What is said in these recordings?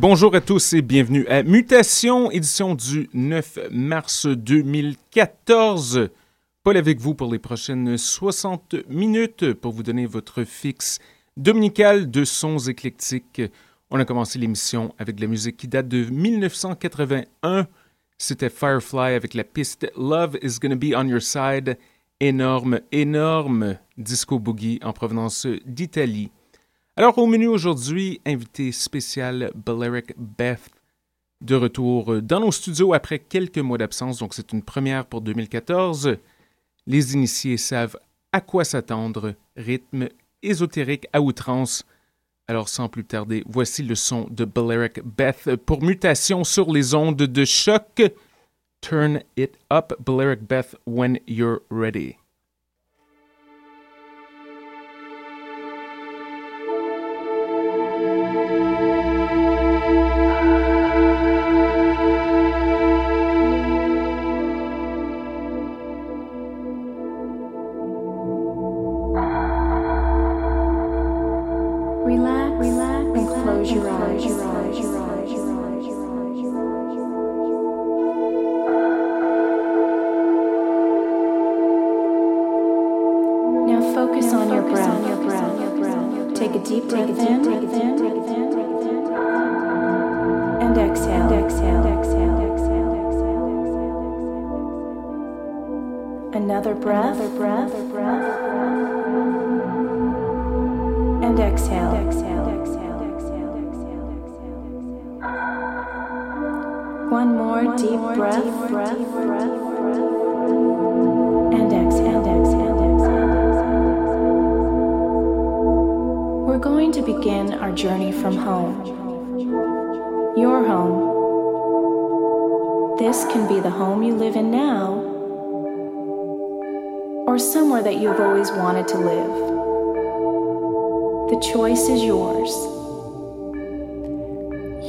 Bonjour à tous et bienvenue à Mutation, édition du 9 mars 2014. Paul avec vous pour les prochaines 60 minutes pour vous donner votre fixe dominical de sons éclectiques. On a commencé l'émission avec de la musique qui date de 1981. C'était Firefly avec la piste Love is Gonna Be on Your Side. Énorme, énorme disco boogie en provenance d'Italie. Alors, au menu aujourd'hui, invité spécial Balearic Beth, de retour dans nos studios après quelques mois d'absence, donc c'est une première pour 2014. Les initiés savent à quoi s'attendre, rythme ésotérique à outrance. Alors, sans plus tarder, voici le son de Balearic Beth pour mutation sur les ondes de choc. Turn it up, Balearic Beth, when you're ready. focus on your breath. Take a deep breath in and exhale. Another breath, breath, and exhale. One more deep breath. We're going to begin our journey from home. Your home. This can be the home you live in now, or somewhere that you've always wanted to live. The choice is yours.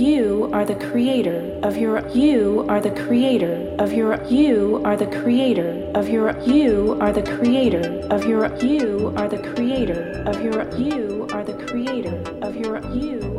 You are the creator of your you are the creator of your you are the creator of your you are the creator of your you are the creator of your you creator of your you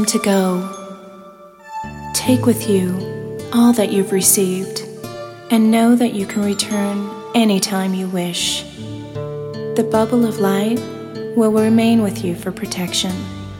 time to go. Take with you all that you've received and know that you can return anytime you wish. The bubble of light will remain with you for protection.